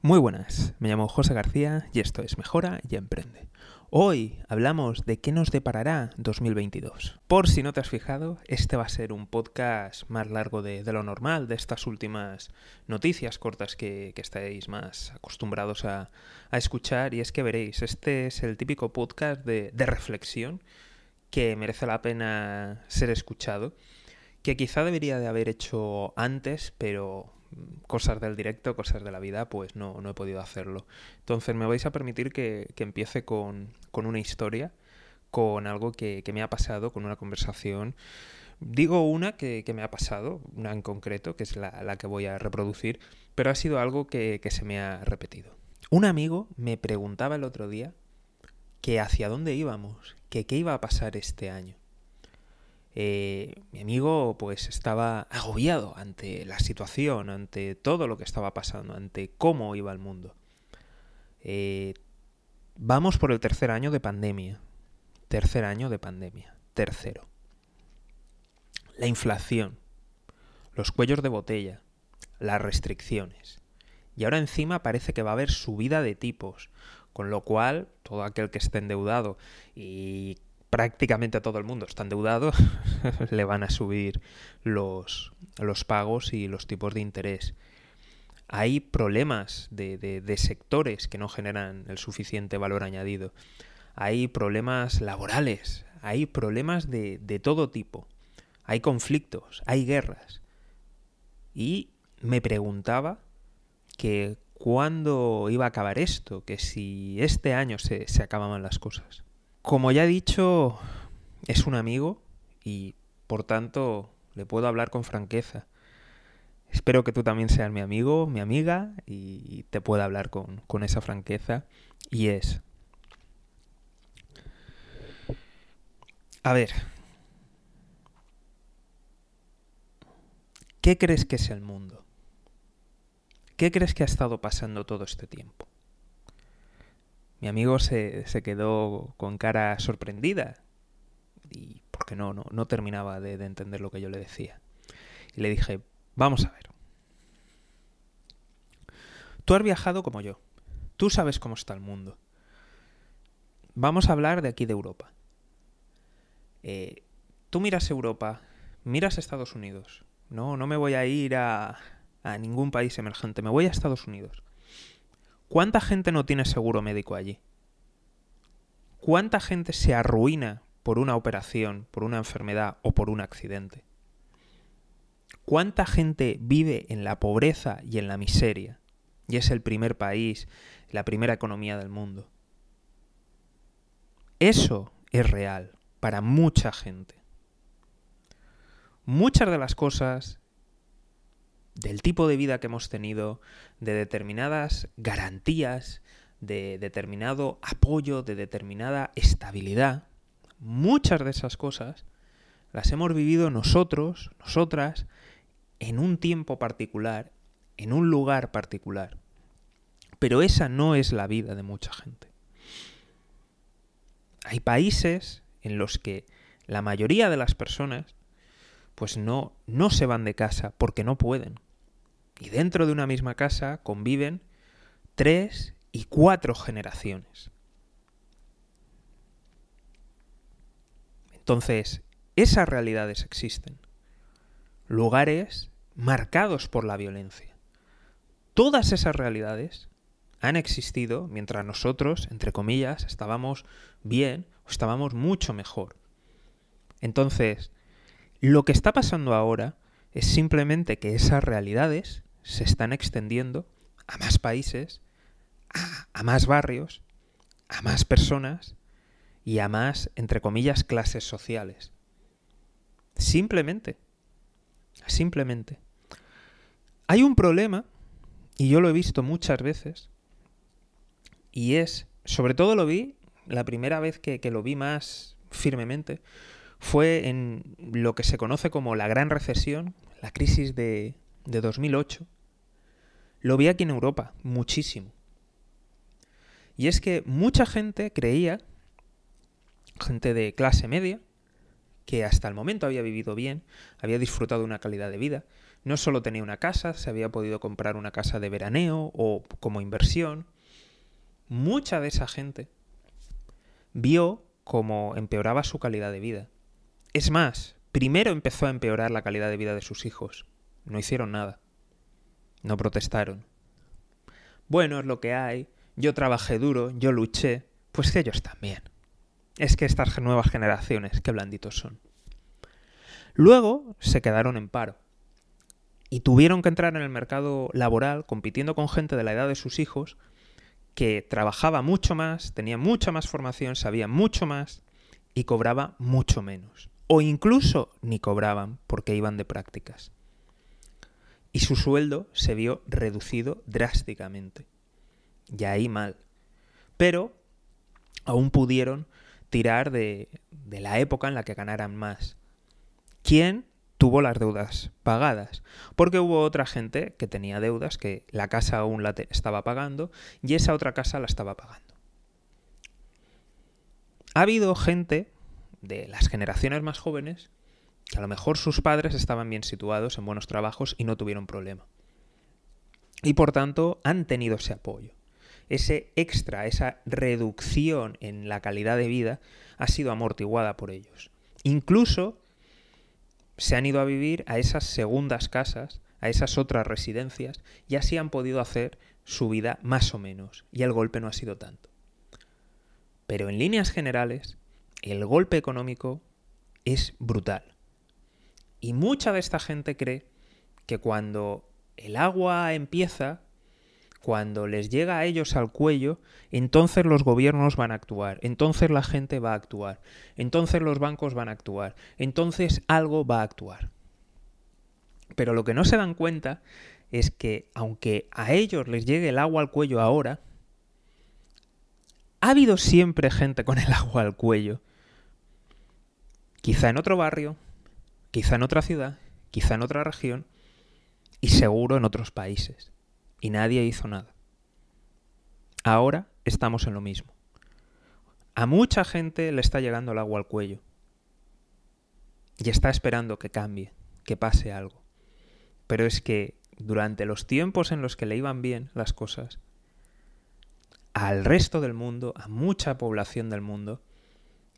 Muy buenas, me llamo José García y esto es Mejora y Emprende. Hoy hablamos de qué nos deparará 2022. Por si no te has fijado, este va a ser un podcast más largo de, lo normal, de estas últimas noticias cortas que, estáis más acostumbrados a, escuchar. Y es que veréis, este es el típico podcast de, de reflexión que merece la pena ser escuchado, que quizá debería de haber hecho antes, pero cosas del directo, cosas de la vida, pues no, no he podido hacerlo. Entonces me vais a permitir que, empiece con, una historia, con algo que, me ha pasado, con una conversación. Digo una que, me ha pasado, una en concreto, que es la, que voy a reproducir, pero ha sido algo que, que se me ha repetido. Un amigo me preguntaba el otro día que hacia dónde íbamos, que qué iba a pasar este año. Eh, mi amigo pues estaba agobiado ante la situación, ante todo lo que estaba pasando, ante cómo iba el mundo. Eh, vamos por el tercer año de pandemia. Tercer año de pandemia. Tercero. La inflación. Los cuellos de botella. Las restricciones. Y ahora encima parece que va a haber subida de tipos. Con lo cual, todo aquel que esté endeudado y prácticamente a todo el mundo está endeudado, le van a subir los, los, pagos y los tipos de interés. Hay problemas de, de, sectores que no generan el suficiente valor añadido. Hay problemas laborales, hay problemas de, de todo tipo. Hay conflictos, hay guerras. Y me preguntaba que cuándo iba a acabar esto, que si este año se, se acababan las cosas. Como ya he dicho, es un amigo y por tanto le puedo hablar con franqueza. Espero que tú también seas mi amigo, mi amiga y te pueda hablar con, con esa franqueza. Y es... A ver. ¿Qué crees que es el mundo? ¿Qué crees que ha estado pasando todo este tiempo? Mi amigo se, quedó con cara sorprendida y porque no, no, no terminaba de, de entender lo que yo le decía. Y le dije, vamos a ver. Tú has viajado como yo. Tú sabes cómo está el mundo. Vamos a hablar de aquí de Europa. Eh, tú miras Europa, miras Estados Unidos. No, no me voy a ir a, a ningún país emergente, me voy a Estados Unidos. ¿Cuánta gente no tiene seguro médico allí? ¿Cuánta gente se arruina por una operación, por una enfermedad o por un accidente? ¿Cuánta gente vive en la pobreza y en la miseria? Y es el primer país, la primera economía del mundo. Eso es real para mucha gente. Muchas de las cosas del tipo de vida que hemos tenido, de determinadas garantías, de determinado apoyo, de determinada estabilidad, muchas de esas cosas las hemos vivido nosotros, nosotras, en un tiempo particular, en un lugar particular. Pero esa no es la vida de mucha gente. Hay países en los que la mayoría de las personas pues no, no se van de casa porque no pueden. Y dentro de una misma casa conviven tres y cuatro generaciones. Entonces, esas realidades existen. Lugares marcados por la violencia. Todas esas realidades han existido mientras nosotros, entre comillas, estábamos bien o estábamos mucho mejor. Entonces, lo que está pasando ahora es simplemente que esas realidades se están extendiendo a más países, a, más barrios, a más personas y a más, entre comillas, clases sociales. Simplemente. Simplemente. Hay un problema, y yo lo he visto muchas veces, y es, sobre todo lo vi, la primera vez que, que lo vi más firmemente, fue en lo que se conoce como la gran recesión, la crisis de, de 2008, lo vi aquí en Europa, muchísimo. Y es que mucha gente creía, gente de clase media, que hasta el momento había vivido bien, había disfrutado de una calidad de vida, no solo tenía una casa, se había podido comprar una casa de veraneo o como inversión. Mucha de esa gente vio cómo empeoraba su calidad de vida. Es más, primero empezó a empeorar la calidad de vida de sus hijos. No hicieron nada. No protestaron. Bueno, es lo que hay. Yo trabajé duro, yo luché. Pues que ellos también. Es que estas nuevas generaciones, qué blanditos son. Luego se quedaron en paro y tuvieron que entrar en el mercado laboral compitiendo con gente de la edad de sus hijos que trabajaba mucho más, tenía mucha más formación, sabía mucho más y cobraba mucho menos. O incluso ni cobraban porque iban de prácticas. Y su sueldo se vio reducido drásticamente. Y ahí mal. Pero aún pudieron tirar de, de la época en la que ganaran más. ¿Quién tuvo las deudas pagadas, porque hubo otra gente que tenía deudas que la casa aún la estaba pagando y esa otra casa la estaba pagando. Ha habido gente de las generaciones más jóvenes que a lo mejor sus padres estaban bien situados en buenos trabajos y no tuvieron problema. Y por tanto han tenido ese apoyo. Ese extra, esa reducción en la calidad de vida ha sido amortiguada por ellos. Incluso se han ido a vivir a esas segundas casas, a esas otras residencias, y así han podido hacer su vida más o menos, y el golpe no ha sido tanto. Pero en líneas generales, el golpe económico es brutal. Y mucha de esta gente cree que cuando el agua empieza, cuando les llega a ellos al cuello, entonces los gobiernos van a actuar, entonces la gente va a actuar, entonces los bancos van a actuar, entonces algo va a actuar. Pero lo que no se dan cuenta es que aunque a ellos les llegue el agua al cuello ahora, ha habido siempre gente con el agua al cuello. Quizá en otro barrio, quizá en otra ciudad, quizá en otra región y seguro en otros países y nadie hizo nada. Ahora estamos en lo mismo. A mucha gente le está llegando el agua al cuello y está esperando que cambie, que pase algo. Pero es que durante los tiempos en los que le iban bien las cosas, al resto del mundo, a mucha población del mundo,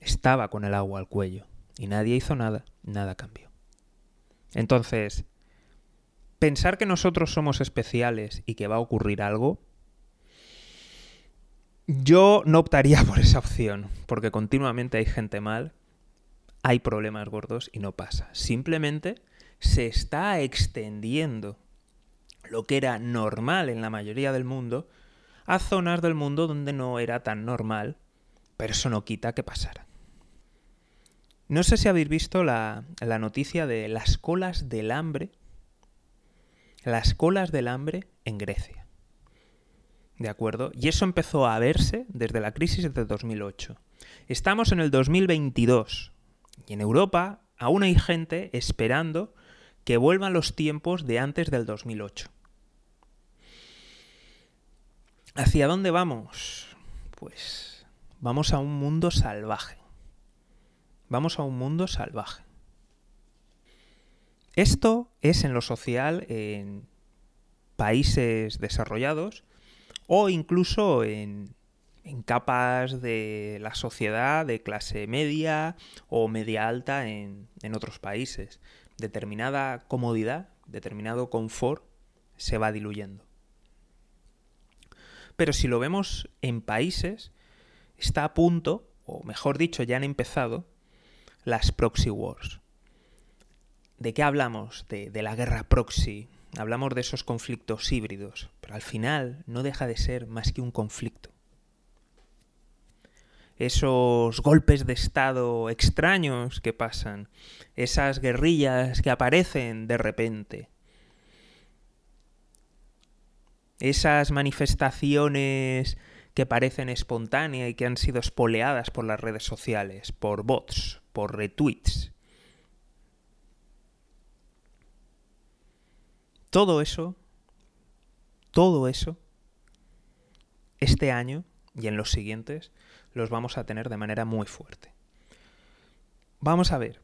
estaba con el agua al cuello y nadie hizo nada, nada cambió. Entonces, pensar que nosotros somos especiales y que va a ocurrir algo, yo no optaría por esa opción, porque continuamente hay gente mal, hay problemas gordos y no pasa. Simplemente se está extendiendo lo que era normal en la mayoría del mundo a zonas del mundo donde no era tan normal, pero eso no quita que pasara. No sé si habéis visto la, noticia de las colas del hambre las colas del hambre en Grecia. ¿De acuerdo? Y eso empezó a verse desde la crisis de 2008. Estamos en el 2022 y en Europa aún hay gente esperando que vuelvan los tiempos de antes del 2008. ¿Hacia dónde vamos? Pues vamos a un mundo salvaje. Vamos a un mundo salvaje. Esto es en lo social en países desarrollados o incluso en, capas de la sociedad de clase media o media alta en, en otros países. Determinada comodidad, determinado confort se va diluyendo. Pero si lo vemos en países, está a punto, o mejor dicho, ya han empezado, las proxy wars. ¿De qué hablamos? De, la guerra proxy. Hablamos de esos conflictos híbridos, pero al final no deja de ser más que un conflicto. Esos golpes de Estado extraños que pasan, esas guerrillas que aparecen de repente, esas manifestaciones que parecen espontáneas y que han sido espoleadas por las redes sociales, por bots, por retweets, Todo eso, todo eso, este año y en los siguientes, los vamos a tener de manera muy fuerte. Vamos a ver,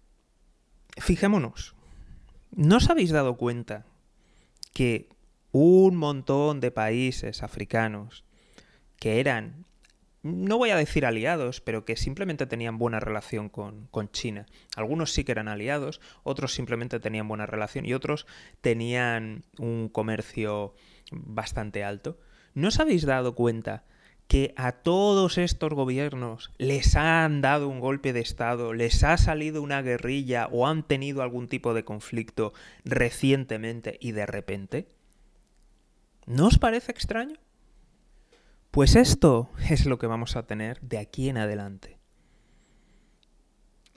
fijémonos, ¿No os habéis dado cuenta que un montón de países africanos que eran, no voy a decir aliados, pero que simplemente tenían buena relación con, China. Algunos sí que eran aliados, otros simplemente tenían buena relación y otros tenían un comercio bastante alto. ¿No os habéis dado cuenta que a todos estos gobiernos les han dado un golpe de Estado, les ha salido una guerrilla o han tenido algún tipo de conflicto recientemente y de repente? ¿No os parece extraño? Pues esto es lo que vamos a tener de aquí en adelante.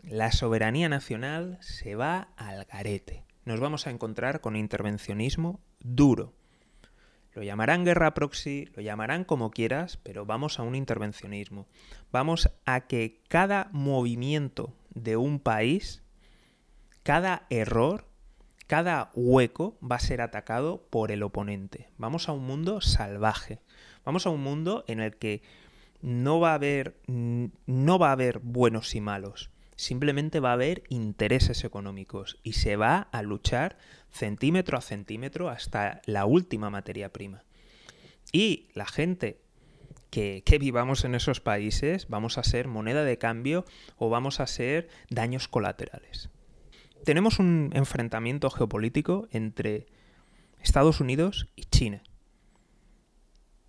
La soberanía nacional se va al garete. Nos vamos a encontrar con intervencionismo duro. Lo llamarán guerra proxy, lo llamarán como quieras, pero vamos a un intervencionismo. Vamos a que cada movimiento de un país, cada error, cada hueco va a ser atacado por el oponente. Vamos a un mundo salvaje. Vamos a un mundo en el que no va a haber no va a haber buenos y malos. Simplemente va a haber intereses económicos y se va a luchar centímetro a centímetro hasta la última materia prima. Y la gente que, que, vivamos en esos países vamos a ser moneda de cambio o vamos a ser daños colaterales tenemos un enfrentamiento geopolítico entre Estados Unidos y China.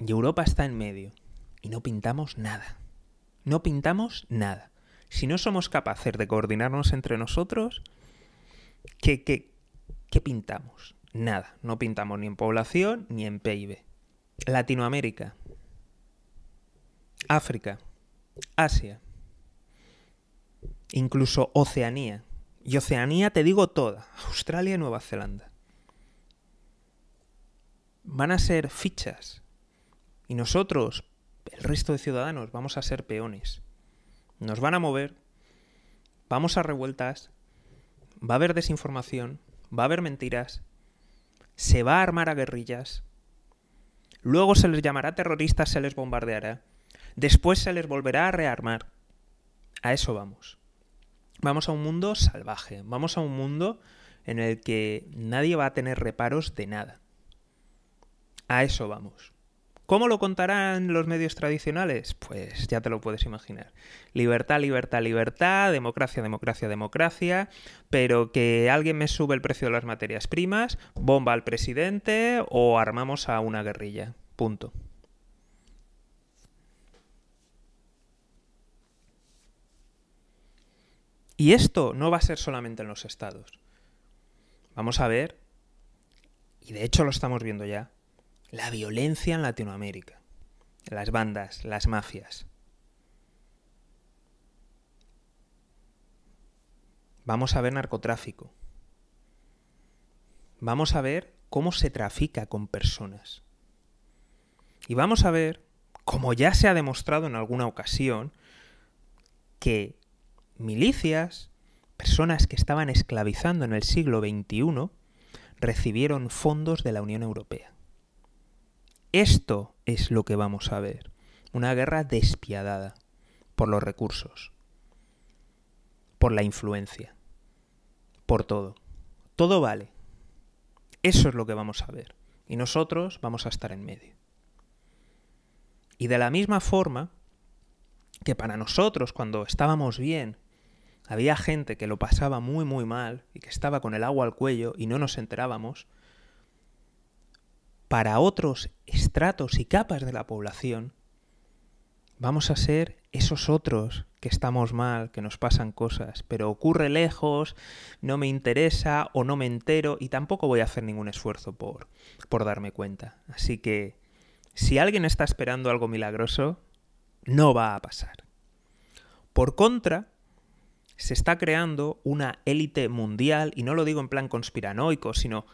Y Europa está en medio. Y no pintamos nada. No pintamos nada. Si no somos capaces de coordinarnos entre nosotros, ¿qué, pintamos? Nada. No pintamos ni en población ni en PIB. Latinoamérica. África. Asia. Incluso Oceanía. Y Oceanía te digo toda, Australia y Nueva Zelanda. Van a ser fichas. Y nosotros, el resto de ciudadanos, vamos a ser peones. Nos van a mover, vamos a revueltas, va a haber desinformación, va a haber mentiras, se va a armar a guerrillas, luego se les llamará terroristas, se les bombardeará, después se les volverá a rearmar. A eso vamos. Vamos a un mundo salvaje, vamos a un mundo en el que nadie va a tener reparos de nada. A eso vamos. ¿Cómo lo contarán los medios tradicionales? Pues ya te lo puedes imaginar. Libertad, libertad, libertad, democracia, democracia, democracia, pero que alguien me sube el precio de las materias primas, bomba al presidente o armamos a una guerrilla. Punto. Y esto no va a ser solamente en los estados. Vamos a ver, y de hecho lo estamos viendo ya, la violencia en Latinoamérica, las bandas, las mafias. Vamos a ver narcotráfico. Vamos a ver cómo se trafica con personas. Y vamos a ver, como ya se ha demostrado en alguna ocasión, que milicias, personas que estaban esclavizando en el siglo XXI, recibieron fondos de la Unión Europea. Esto es lo que vamos a ver. Una guerra despiadada por los recursos, por la influencia, por todo. Todo vale. Eso es lo que vamos a ver. Y nosotros vamos a estar en medio. Y de la misma forma que para nosotros, cuando estábamos bien, había gente que lo pasaba muy muy mal y que estaba con el agua al cuello y no nos enterábamos, para otros estratos y capas de la población, vamos a ser esos otros que estamos mal, que nos pasan cosas, pero ocurre lejos, no me interesa o no me entero y tampoco voy a hacer ningún esfuerzo por, por darme cuenta. Así que si alguien está esperando algo milagroso, no va a pasar. Por contra, se está creando una élite mundial, y no lo digo en plan conspiranoico, sino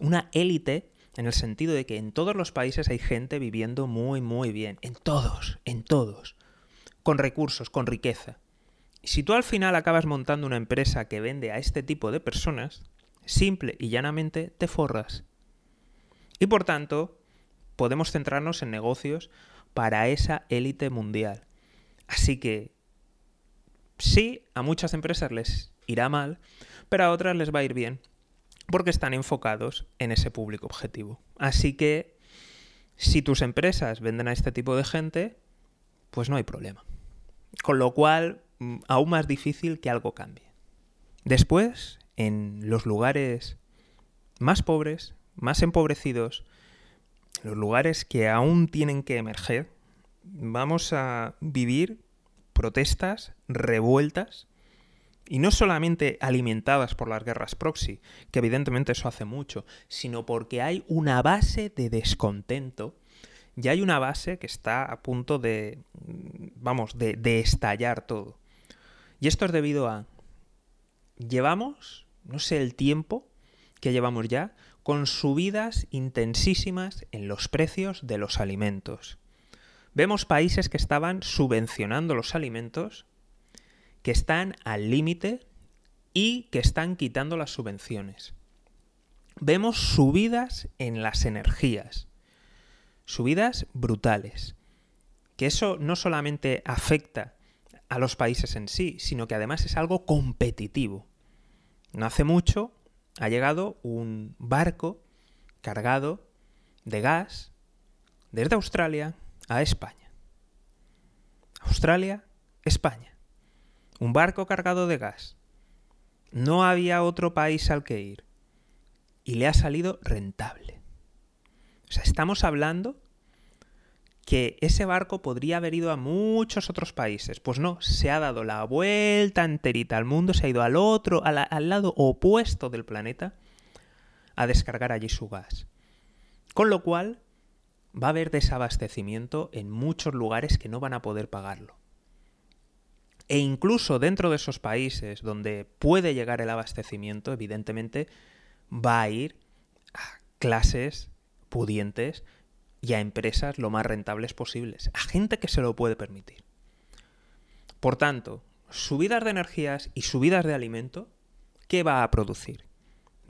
una élite en el sentido de que en todos los países hay gente viviendo muy, muy bien. En todos, en todos. Con recursos, con riqueza. Y si tú al final acabas montando una empresa que vende a este tipo de personas, simple y llanamente te forras. Y por tanto, podemos centrarnos en negocios para esa élite mundial. Así que sí, a muchas empresas les irá mal, pero a otras les va a ir bien. porque están enfocados en ese público objetivo. Así que si tus empresas venden a este tipo de gente, pues no hay problema. Con lo cual, mm, aún más difícil que algo cambie. Después, en los lugares más pobres, más empobrecidos, los lugares que aún tienen que emerger, vamos a vivir protestas, revueltas, y no solamente alimentadas por las guerras proxy, que evidentemente eso hace mucho, sino porque hay una base de descontento y hay una base que está a punto de, vamos, de, de estallar todo. Y esto es debido a... Llevamos, no sé el tiempo que llevamos ya, con subidas intensísimas en los precios de los alimentos. Vemos países que estaban subvencionando los alimentos, que están al límite y que están quitando las subvenciones. Vemos subidas en las energías, subidas brutales, que eso no solamente afecta a los países en sí, sino que además es algo competitivo. No hace mucho ha llegado un barco cargado de gas desde Australia a España. Australia, España. Un barco cargado de gas. No había otro país al que ir. Y le ha salido rentable. O sea, estamos hablando que ese barco podría haber ido a muchos otros países. Pues no, se ha dado la vuelta enterita al mundo, se ha ido al otro, al, lado opuesto del planeta, a descargar allí su gas. Con lo cual, va a haber desabastecimiento en muchos lugares que no van a poder pagarlo. E incluso dentro de esos países donde puede llegar el abastecimiento, evidentemente, va a ir a clases pudientes y a empresas lo más rentables posibles, a gente que se lo puede permitir. Por tanto, subidas de energías y subidas de alimento, ¿qué va a producir?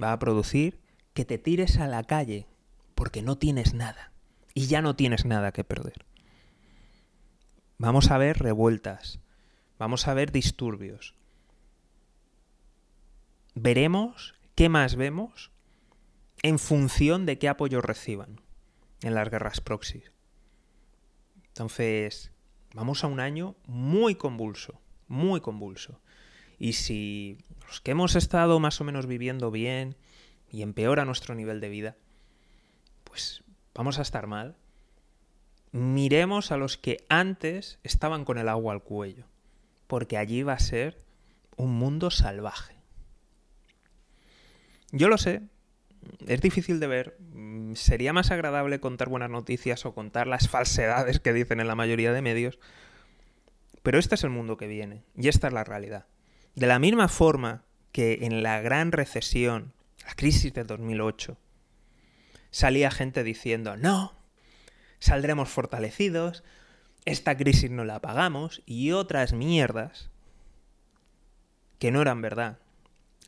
Va a producir que te tires a la calle porque no tienes nada y ya no tienes nada que perder. Vamos a ver revueltas, vamos a ver disturbios. Veremos qué más vemos en función de qué apoyo reciban en las guerras proxy. Entonces, vamos a un año muy convulso, muy convulso. Y si los que hemos estado más o menos viviendo bien y empeora nuestro nivel de vida, pues vamos a estar mal. Miremos a los que antes estaban con el agua al cuello, porque allí va a ser un mundo salvaje. Yo lo sé, es difícil de ver. Mm, sería más agradable contar buenas noticias o contar las falsedades que dicen en la mayoría de medios. Pero este es el mundo que viene y esta es la realidad. De la misma forma que en la gran recesión, la crisis de 2008, salía gente diciendo, no, saldremos fortalecidos, esta crisis no la pagamos y otras mierdas que no eran verdad.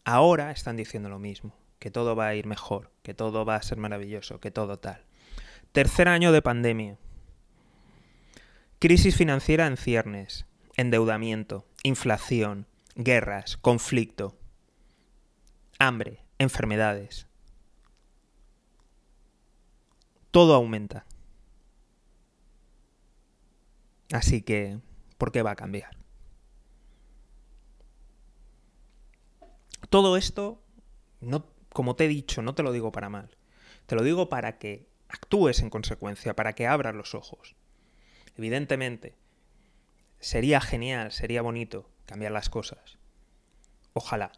Ahora están diciendo lo mismo que todo va a ir mejor, que todo va a ser maravilloso, que todo tal. Tercer año de pandemia. Crisis financiera en ciernes, endeudamiento, inflación, guerras, conflicto, hambre, enfermedades. Todo aumenta. Así que, ¿por qué va a cambiar? Todo esto no como te he dicho, no te lo digo para mal. Te lo digo para que actúes en consecuencia, para que abras los ojos. Evidentemente, sería genial, sería bonito cambiar las cosas. Ojalá,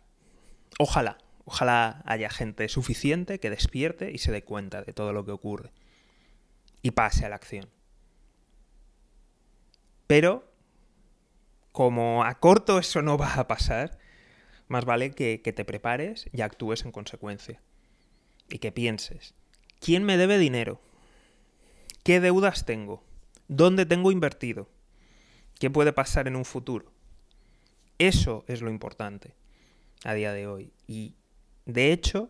ojalá, ojalá haya gente suficiente que despierte y se dé cuenta de todo lo que ocurre y pase a la acción. Pero, como a corto eso no va a pasar, más vale que, te prepares y actúes en consecuencia. Y que pienses, ¿quién me debe dinero? ¿Qué deudas tengo? ¿Dónde tengo invertido? ¿Qué puede pasar en un futuro? Eso es lo importante a día de hoy. Y de hecho,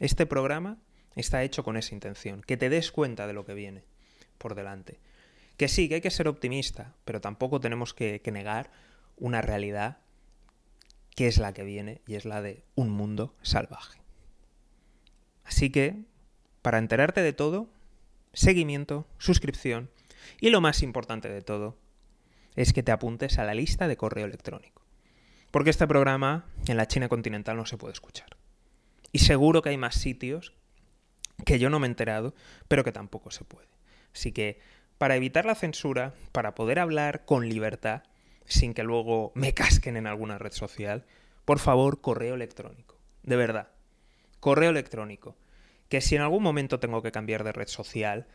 este programa está hecho con esa intención, que te des cuenta de lo que viene por delante. Que sí, que hay que ser optimista, pero tampoco tenemos que, negar una realidad que es la que viene y es la de un mundo salvaje. Así que, para enterarte de todo, seguimiento, suscripción y lo más importante de todo es que te apuntes a la lista de correo electrónico. Porque este programa en la China continental no se puede escuchar. Y seguro que hay más sitios que yo no me he enterado, pero que tampoco se puede. Así que, para evitar la censura, para poder hablar con libertad, sin que luego me casquen en alguna red social, por favor, correo electrónico. De verdad. Correo electrónico. Que si en algún momento tengo que cambiar de red social,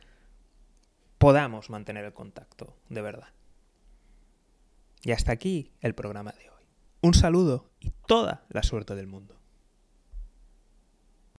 podamos mantener el contacto, de verdad. Y hasta aquí el programa de hoy. Un saludo y toda la suerte del mundo.